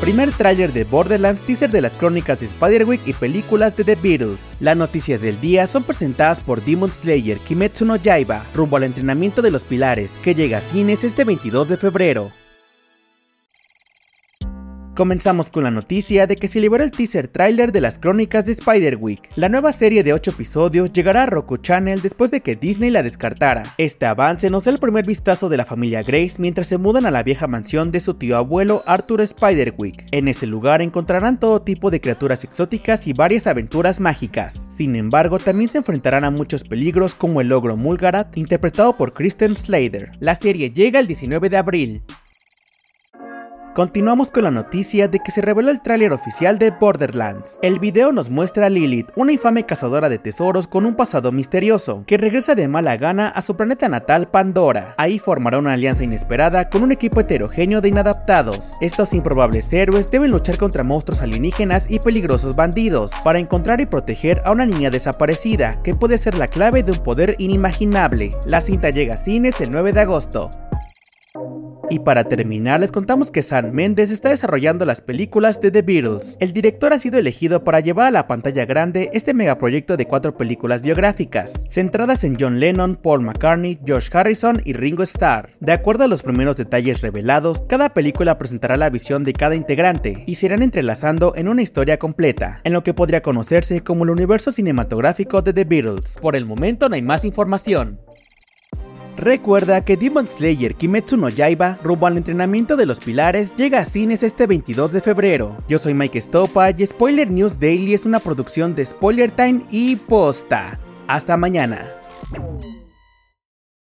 Primer tráiler de Borderlands, teaser de las crónicas de Spiderwick y películas de The Beatles. Las noticias del día son presentadas por Demon Slayer Kimetsu no Yaiba, rumbo al entrenamiento de los pilares, que llega a cines este 22 de febrero. Comenzamos con la noticia de que se liberó el teaser trailer de las crónicas de Spiderwick. La nueva serie de 8 episodios llegará a Roku Channel después de que Disney la descartara. Este avance nos da el primer vistazo de la familia Grace mientras se mudan a la vieja mansión de su tío abuelo Arthur Spiderwick. En ese lugar encontrarán todo tipo de criaturas exóticas y varias aventuras mágicas. Sin embargo, también se enfrentarán a muchos peligros como el logro Mulgarat, interpretado por Kristen Slater. La serie llega el 19 de abril. Continuamos con la noticia de que se reveló el tráiler oficial de Borderlands. El video nos muestra a Lilith, una infame cazadora de tesoros con un pasado misterioso, que regresa de mala gana a su planeta natal Pandora. Ahí formará una alianza inesperada con un equipo heterogéneo de inadaptados. Estos improbables héroes deben luchar contra monstruos alienígenas y peligrosos bandidos, para encontrar y proteger a una niña desaparecida, que puede ser la clave de un poder inimaginable. La cinta llega a cines el 9 de agosto. Y para terminar, les contamos que Sam Mendes está desarrollando las películas de The Beatles. El director ha sido elegido para llevar a la pantalla grande este megaproyecto de cuatro películas biográficas, centradas en John Lennon, Paul McCartney, George Harrison y Ringo Starr. De acuerdo a los primeros detalles revelados, cada película presentará la visión de cada integrante y se irán entrelazando en una historia completa, en lo que podría conocerse como el universo cinematográfico de The Beatles. Por el momento no hay más información. Recuerda que Demon Slayer Kimetsu no Yaiba, rumbo al entrenamiento de los pilares, llega a cines este 22 de febrero. Yo soy Mike Stopa y Spoiler News Daily es una producción de Spoiler Time y Posta. Hasta mañana.